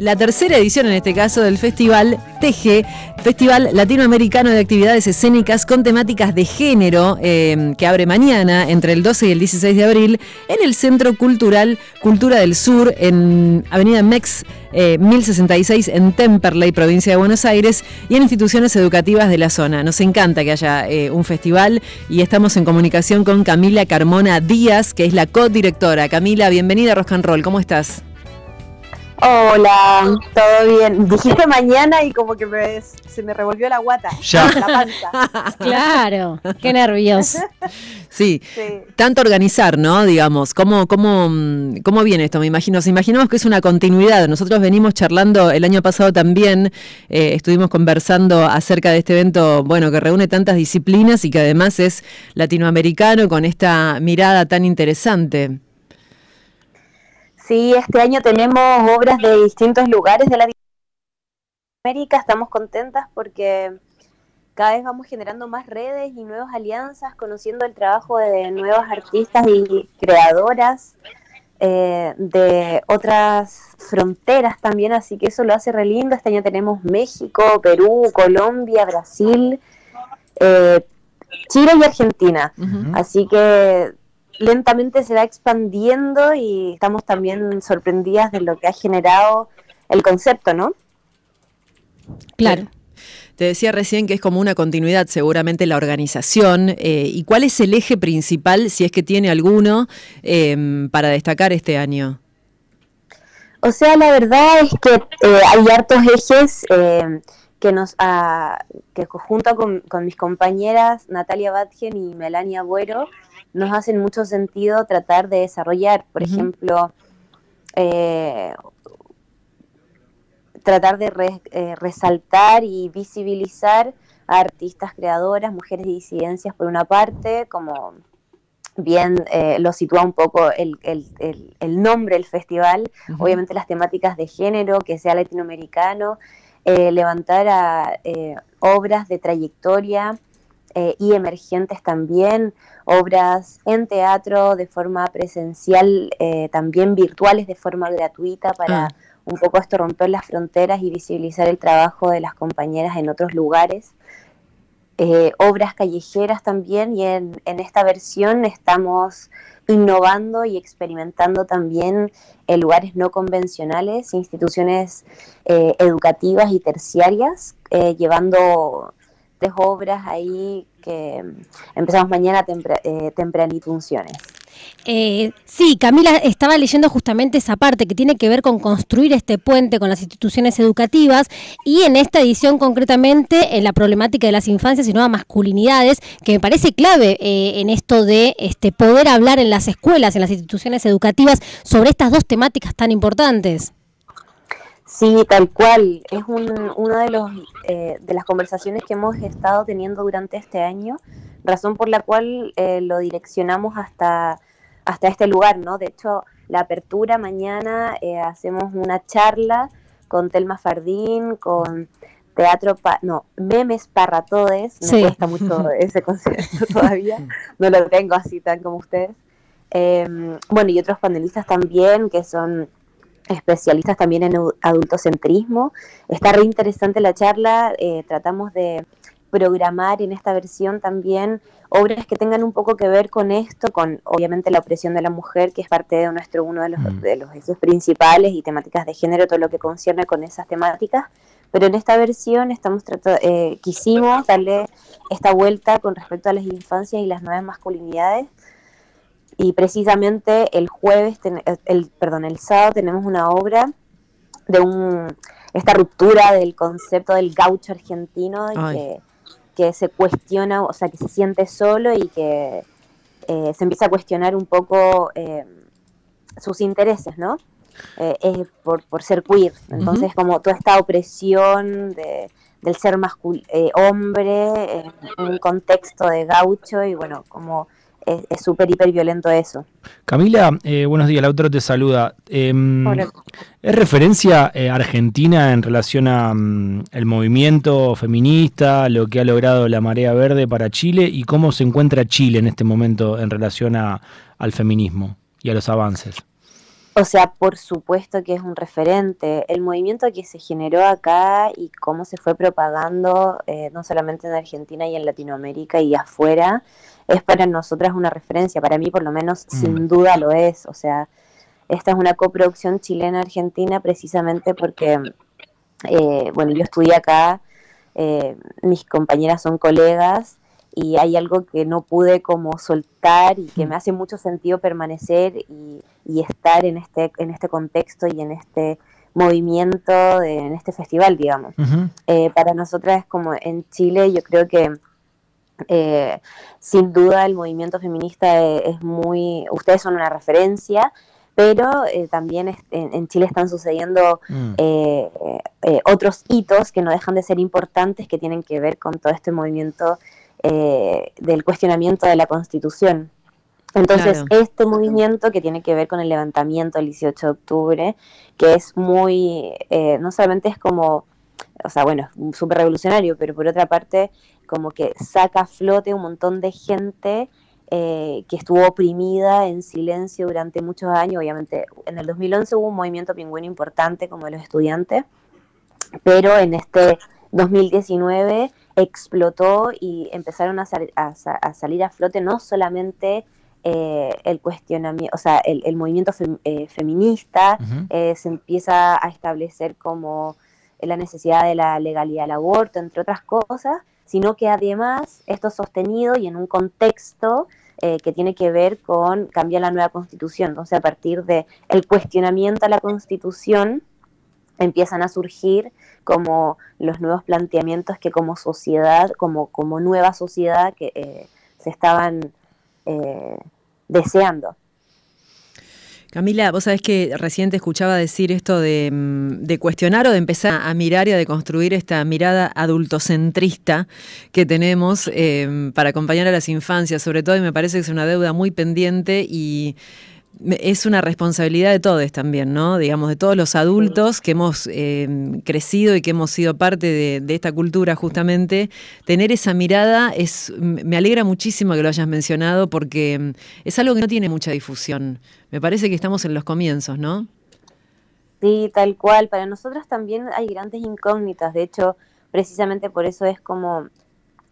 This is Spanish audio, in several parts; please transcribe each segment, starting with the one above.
la tercera edición en este caso del festival TG, Festival Latinoamericano de Actividades Escénicas con temáticas de género, eh, que abre mañana entre el 12 y el 16 de abril en el Centro Cultural Cultura del Sur, en Avenida Mex 1066 eh, en Temperley, provincia de Buenos Aires, y en instituciones educativas de la zona. Nos encanta que haya eh, un festival y estamos en comunicación con Camila Carmona Díaz, que es la co-directora. Camila, bienvenida a Rock and Roll, ¿cómo estás? Hola, ¿todo bien? Dijiste mañana y como que se me revolvió la guata, ya. la panza. claro, qué nervios. Sí. tanto organizar, ¿no? Digamos, ¿cómo, cómo, ¿cómo viene esto? Me imagino, nos imaginamos que es una continuidad. Nosotros venimos charlando el año pasado también, eh, estuvimos conversando acerca de este evento, bueno, que reúne tantas disciplinas y que además es latinoamericano con esta mirada tan interesante. Sí, este año tenemos obras de distintos lugares de Latinoamérica. Estamos contentas porque cada vez vamos generando más redes y nuevas alianzas, conociendo el trabajo de nuevas artistas y creadoras eh, de otras fronteras también, así que eso lo hace re lindo. Este año tenemos México, Perú, Colombia, Brasil, eh, Chile y Argentina. Así que lentamente se va expandiendo y estamos también sorprendidas de lo que ha generado el concepto, ¿no? Claro. Te decía recién que es como una continuidad seguramente la organización. Eh, ¿Y cuál es el eje principal, si es que tiene alguno, em, para destacar este año? O sea, la verdad es que eh, hay hartos ejes em, que nos ah, que junto con, con, mis compañeras Natalia Batgen y Melania Buero nos hacen mucho sentido tratar de desarrollar, por ejemplo, eh, tratar de eh, resaltar y visibilizar a artistas creadoras, mujeres y disidencias por una parte, como bien eh, lo sitúa un poco el, nombre del festival, obviamente las temáticas de género, que sea latinoamericano, levantar a obras de trayectoria y emergentes también, obras en teatro de forma presencial, eh, también virtuales de forma gratuita para ah. un poco esto romper las fronteras y visibilizar el trabajo de las compañeras en otros lugares. Eh, obras callejeras también y en, esta versión estamos innovando y experimentando también en lugares no convencionales, instituciones eh, educativas y terciarias, llevando tres obras ahí que empezamos mañana tempra, eh, funciones. Eh, sí, Camila estaba leyendo justamente esa parte que tiene que ver con construir este puente con las instituciones educativas y en esta edición concretamente en la problemática de las infancias y nuevas masculinidades, que me parece clave eh, en esto de este, poder hablar en las escuelas, en las instituciones educativas sobre estas dos temáticas tan importantes. Sí, tal cual. Es un, una de, los, eh, de las conversaciones que hemos estado teniendo durante este año, razón por la cual eh, lo direccionamos hasta, hasta este lugar, ¿no? De hecho, la apertura mañana eh, hacemos una charla con Telma Fardín, con teatro, no, memes para todes, me cuesta mucho ese concepto todavía, no lo tengo así tan como ustedes. Em, bueno, y otros panelistas también que son especialistas también en adultocentrismo. Está re interesante la charla, eh, tratamos de programar en esta versión también obras que tengan un poco que ver con esto, con obviamente la opresión de la mujer, que es parte de nuestro uno de los, mm. de los ejes principales y temáticas de género, todo lo que concierne con esas temáticas. Pero en esta versión estamos eh, quisimos darle esta vuelta con respecto a las infancias y las nuevas masculinidades y precisamente el jueves, el, perdón, el sábado tenemos una obra de un, esta ruptura del concepto del gaucho argentino que, que, se cuestiona, o sea, que se siente solo y que eh, se empieza a cuestionar un poco eh, sus intereses, ¿no? Eh, por, por, ser queer. Entonces, como toda esta opresión de, del ser hombre en un contexto de gaucho y bueno, como es súper, hiper violento eso. Camila, eh, buenos días, Lautaro te saluda. Em, ¿Es referencia eh, argentina en relación a mm, el movimiento feminista, lo que ha logrado la Marea Verde para Chile y cómo se encuentra Chile en este momento en relación a, al feminismo y a los avances? O sea, por supuesto que es un referente. El movimiento que se generó acá y cómo se fue propagando, eh, no solamente en Argentina y en Latinoamérica y afuera, es para nosotras una referencia. Para mí, por lo menos, mm. sin duda lo es. O sea, esta es una coproducción chilena-argentina precisamente porque, eh, bueno, yo estudié acá, eh, mis compañeras son colegas y hay algo que no pude como soltar y que me hace mucho sentido permanecer y, estar en este, en este contexto y en este movimiento, en este festival, digamos. Eh, para nosotras es como en Chile, yo creo que eh, sin duda el movimiento feminista es, muy, ustedes son una referencia, pero eh, también en, Chile están sucediendo mm. otros hitos que no dejan de ser importantes que tienen que ver con todo este movimiento eh, del cuestionamiento de la Constitución. Entonces, este movimiento que tiene que ver con el levantamiento del 18 de octubre, que es muy, eh, no solamente es como, o sea, bueno, súper revolucionario, pero por otra parte, como que saca a flote un montón de gente eh, que estuvo oprimida en silencio durante muchos años. Obviamente, en el 2011 hubo un movimiento pingüino importante como de los estudiantes, pero en este 2019 explotó y empezaron a, salir a flote no solamente eh, el cuestionamiento, o sea, el, movimiento eh, feminista eh, se empieza a establecer como la necesidad de la legalidad del aborto, entre otras cosas, sino que además esto es sostenido y en un contexto que tiene que ver con cambiar la nueva constitución. Entonces, a partir del el cuestionamiento a la constitución, empiezan a surgir como los nuevos planteamientos que como sociedad, como, como nueva sociedad que eh, se estaban eh, deseando. Camila, vos sabés que recién te escuchaba decir esto de, mm, cuestionar o de empezar a mirar y a deconstruir esta mirada adultocentrista que tenemos eh, para acompañar a las infancias, sobre todo, y me parece que es una deuda muy pendiente y es una responsabilidad de todos también, ¿no? Digamos, de todos los adultos que hemos em, crecido y que hemos sido parte de, esta cultura justamente, tener esa mirada es, me alegra muchísimo que lo hayas mencionado porque es algo que no tiene mucha difusión. Me parece que estamos en los comienzos, ¿no? Sí, tal cual. Para nosotros también hay grandes incógnitas. De hecho, precisamente por eso es como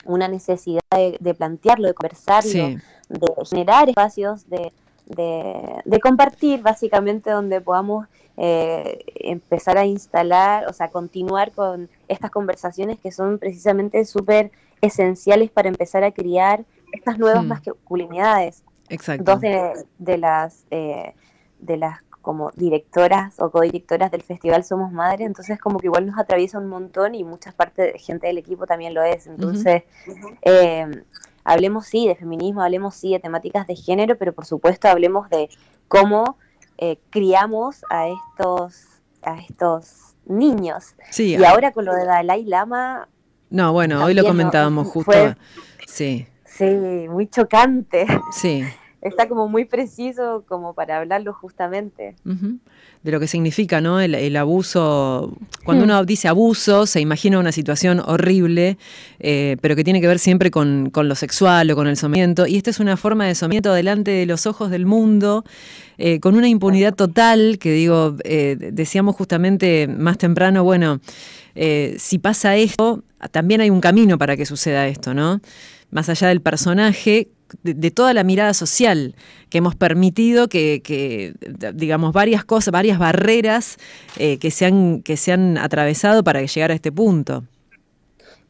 una necesidad de, plantearlo, de conversarlo, de generar espacios de de, compartir, básicamente donde podamos eh, empezar a instalar, o sea, continuar con estas conversaciones que son precisamente súper esenciales para empezar a criar estas nuevas hmm. masculinidades. Exacto. Dos de, las eh, de las como directoras o codirectoras del festival Somos Madres, entonces como que igual nos atraviesa un montón y muchas partes de gente del equipo también lo es. Entonces, eh, hablemos sí de feminismo, hablemos sí de temáticas de género, pero por supuesto hablemos de cómo eh, criamos a estos, a estos niños. Sí, y ahora con lo de Dalai Lama... No, bueno, hoy lo comentábamos justo. sí. Sí, muy chocante. Sí. Está como muy preciso como para hablarlo justamente de lo que significa ¿no? el, abuso. Cuando hmm. uno dice abuso, se imagina una situación horrible, eh, pero que tiene que ver siempre con, lo sexual o con el sometimiento. Y esta es una forma de sometimiento delante de los ojos del mundo, eh, con una impunidad total, que digo, eh, decíamos justamente más temprano, bueno, si pasa esto, también hay un camino para que suceda esto, ¿no? Más allá del personaje, de, toda la mirada social que hemos permitido que, digamos, varias cosas, varias barreras eh, que, se han, que se han atravesado para llegar a este punto.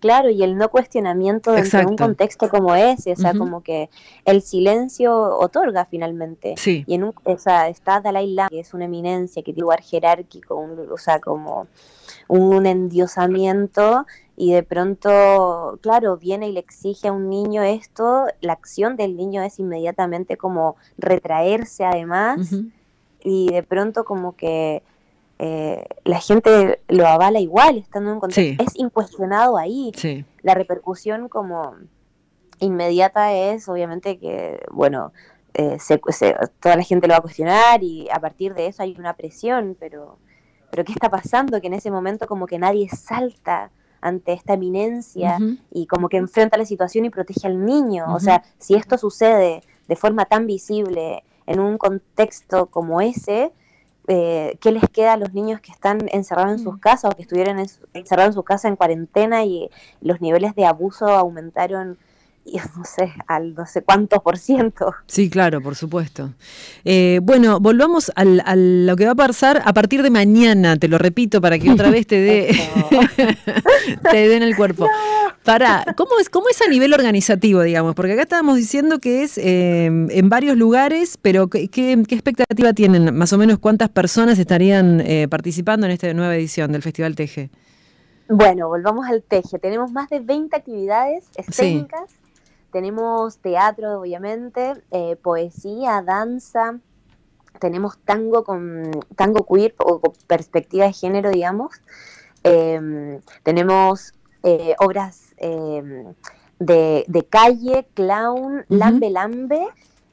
Claro, y el no cuestionamiento dentro de un contexto como ese, o sea, como que el silencio otorga finalmente. Sí. Y en un, o sea, está Dalai Lama, que es una eminencia, que tiene lugar jerárquico, o sea, como un endiosamiento y de pronto, claro, viene y le exige a un niño esto, la acción del niño es inmediatamente como retraerse además y de pronto como que eh, la gente lo avala igual, estando en un contexto, es incuestionado ahí. La repercusión como inmediata es obviamente que, bueno, eh, toda la gente lo va a cuestionar y a partir de eso hay una presión, pero pero ¿qué está pasando? Que en ese momento como que nadie salta ante esta eminencia y como que enfrenta la situación y protege al niño. O sea, si esto sucede de forma tan visible en un contexto como ese, eh, qué les queda a los niños que están encerrados en sus mm. casas o que estuvieron encerrados en su casa en cuarentena y los niveles de abuso aumentaron no sé, al no sé cuántos por ciento. Sí, claro, por supuesto. Eh, bueno, volvamos al, a lo que va a pasar a partir de mañana, te lo repito, para que otra vez te dé te en el cuerpo. Para, ¿cómo es, ¿Cómo es a nivel organizativo, digamos? Porque acá estábamos diciendo que es eh, en varios lugares, pero ¿qué, ¿qué, expectativa tienen? Más o menos cuántas personas estarían eh, participando en esta nueva edición del Festival Teje. Bueno, volvamos al Teje. Tenemos más de 20 actividades escénicas. Tenemos teatro, obviamente, eh, poesía, danza, tenemos tango con tango queer o con perspectiva de género, digamos. Em, tenemos eh, obras em, de, calle, clown, lambe lambe.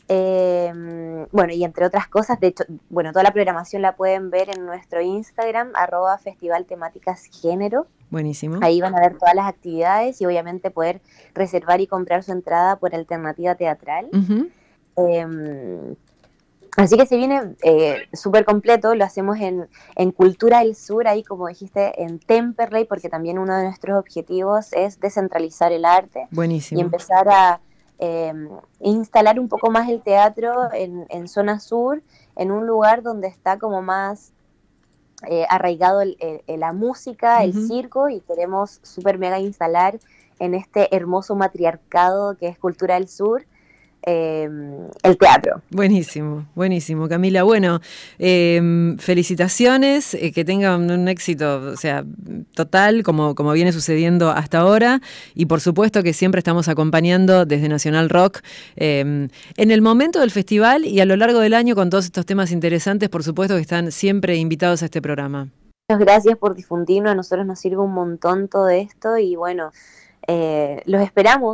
Em, bueno, y entre otras cosas, de hecho, bueno, toda la programación la pueden ver en nuestro Instagram, arroba festival temáticas género. Buenísimo. Ahí van a ver todas las actividades y obviamente poder reservar y comprar su entrada por alternativa teatral. Em, así que se viene eh, súper completo, lo hacemos en, Cultura del Sur, ahí como dijiste, en Temperley, porque también uno de nuestros objetivos es descentralizar el arte. Buenísimo. Y empezar a em, instalar un poco más el teatro en, en zona sur, en un lugar donde está como más eh, arraigado el, la música, el circo y queremos super mega instalar en este hermoso matriarcado que es Cultura del Sur Em, el teatro. Buenísimo, buenísimo, Camila. Bueno, em, felicitaciones, eh, que tengan un éxito, o sea, total, como, como viene sucediendo hasta ahora, y por supuesto que siempre estamos acompañando desde Nacional Rock em, en el momento del festival y a lo largo del año con todos estos temas interesantes, por supuesto que están siempre invitados a este programa. Muchas gracias por difundirnos, a nosotros nos sirve un montón todo esto y bueno, eh, los esperamos